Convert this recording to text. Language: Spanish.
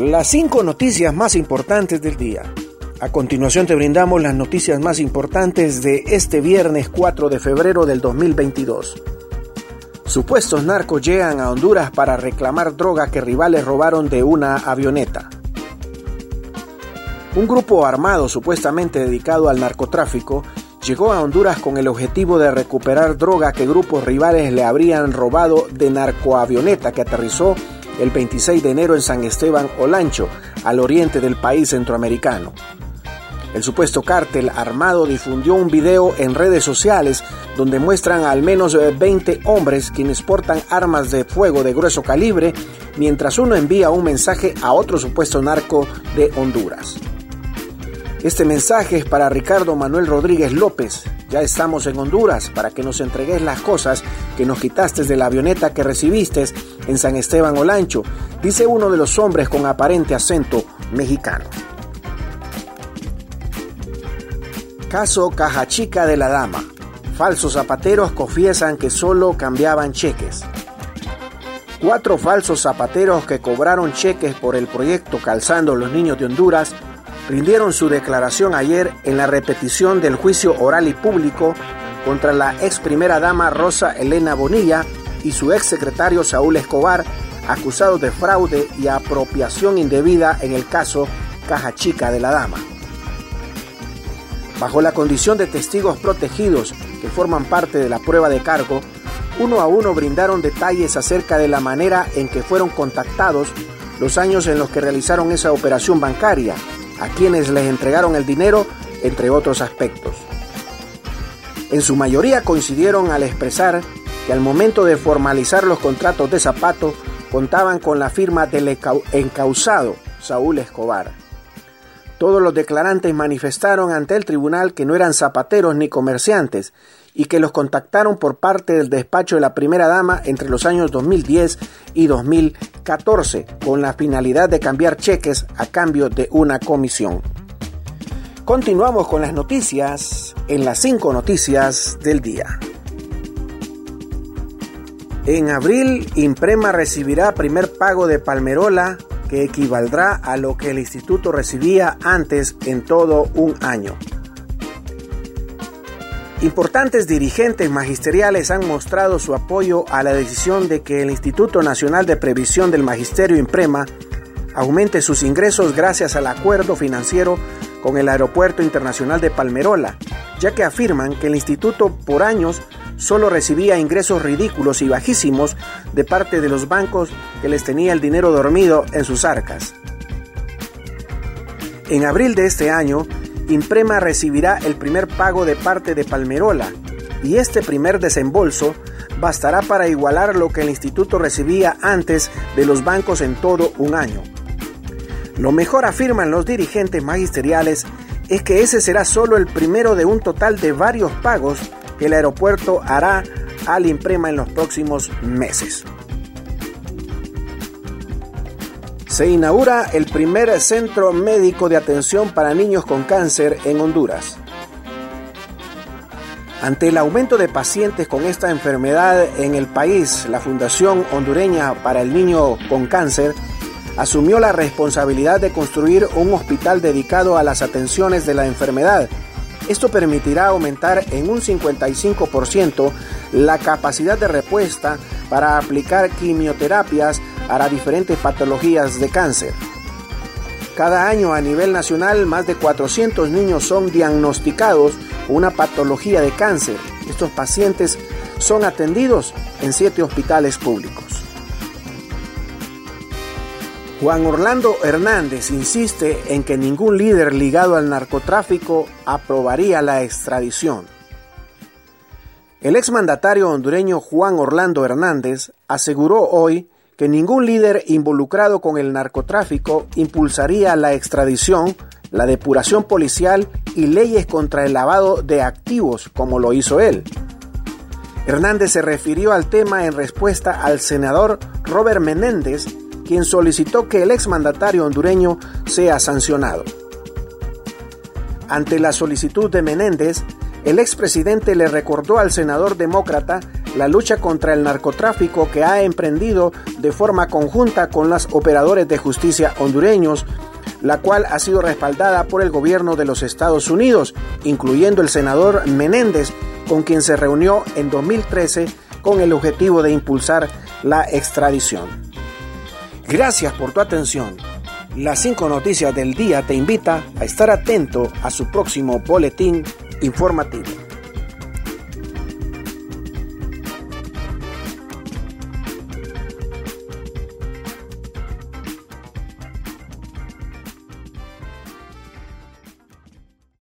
Las cinco noticias más importantes del día. A continuación te brindamos las noticias más importantes de este viernes 4 de febrero del 2022. Supuestos narcos llegan a Honduras para reclamar droga que rivales robaron de una avioneta. Un grupo armado supuestamente dedicado al narcotráfico llegó a Honduras con el objetivo de recuperar droga que grupos rivales le habrían robado de narcoavioneta que aterrizó el 26 de enero en San Esteban Olancho, al oriente del país centroamericano. El supuesto cártel armado difundió un video en redes sociales donde muestran al menos 20 hombres quienes portan armas de fuego de grueso calibre mientras uno envía un mensaje a otro supuesto narco de Honduras. Este mensaje es para Ricardo Manuel Rodríguez López. Ya estamos en Honduras para que nos entregues las cosas que nos quitaste de la avioneta que recibiste en San Esteban Olancho, dice uno de los hombres con aparente acento mexicano. Caso Caja Chica de la Dama. Falsos zapateros confiesan que solo cambiaban cheques. Cuatro falsos zapateros que cobraron cheques por el proyecto Calzando los Niños de Honduras rindieron su declaración ayer en la repetición del juicio oral y público contra la ex primera dama Rosa Elena Bonilla y su ex secretario Saúl Escobar, acusados de fraude y apropiación indebida en el caso Caja Chica de la Dama. Bajo la condición de testigos protegidos que forman parte de la prueba de cargo, uno a uno brindaron detalles acerca de la manera en que fueron contactados los años en los que realizaron esa operación bancaria a quienes les entregaron el dinero, entre otros aspectos. En su mayoría coincidieron al expresar que al momento de formalizar los contratos de zapato contaban con la firma del encausado Saúl Escobar. Todos los declarantes manifestaron ante el tribunal que no eran zapateros ni comerciantes y que los contactaron por parte del despacho de la primera dama entre los años 2010 y 2014 con la finalidad de cambiar cheques a cambio de una comisión. Continuamos con las noticias en las cinco noticias del día. En abril, Imprema recibirá primer pago de Palmerola que equivaldrá a lo que el instituto recibía antes en todo un año. Importantes dirigentes magisteriales han mostrado su apoyo a la decisión de que el Instituto Nacional de Previsión del Magisterio Imprema aumente sus ingresos gracias al acuerdo financiero con el Aeropuerto Internacional de Palmerola, ya que afirman que el instituto por años solo recibía ingresos ridículos y bajísimos de parte de los bancos que les tenía el dinero dormido en sus arcas. En abril de este año, Imprema recibirá el primer pago de parte de Palmerola y este primer desembolso bastará para igualar lo que el instituto recibía antes de los bancos en todo un año. Lo mejor afirman los dirigentes magisteriales es que ese será solo el primero de un total de varios pagos que el aeropuerto hará al Imprema en los próximos meses. Se inaugura el primer centro médico de atención para niños con cáncer en Honduras. Ante el aumento de pacientes con esta enfermedad en el país, la Fundación Hondureña para el Niño con Cáncer asumió la responsabilidad de construir un hospital dedicado a las atenciones de la enfermedad esto permitirá aumentar en un 55% la capacidad de respuesta para aplicar quimioterapias a las diferentes patologías de cáncer. Cada año a nivel nacional más de 400 niños son diagnosticados con una patología de cáncer. Estos pacientes son atendidos en siete hospitales públicos. Juan Orlando Hernández insiste en que ningún líder ligado al narcotráfico aprobaría la extradición. El exmandatario hondureño Juan Orlando Hernández aseguró hoy que ningún líder involucrado con el narcotráfico impulsaría la extradición, la depuración policial y leyes contra el lavado de activos como lo hizo él. Hernández se refirió al tema en respuesta al senador Robert Menéndez, quien solicitó que el exmandatario hondureño sea sancionado. Ante la solicitud de Menéndez, el expresidente le recordó al senador demócrata la lucha contra el narcotráfico que ha emprendido de forma conjunta con los operadores de justicia hondureños, la cual ha sido respaldada por el gobierno de los Estados Unidos, incluyendo el senador Menéndez, con quien se reunió en 2013 con el objetivo de impulsar la extradición. Gracias por tu atención. Las cinco noticias del día te invita a estar atento a su próximo boletín informativo.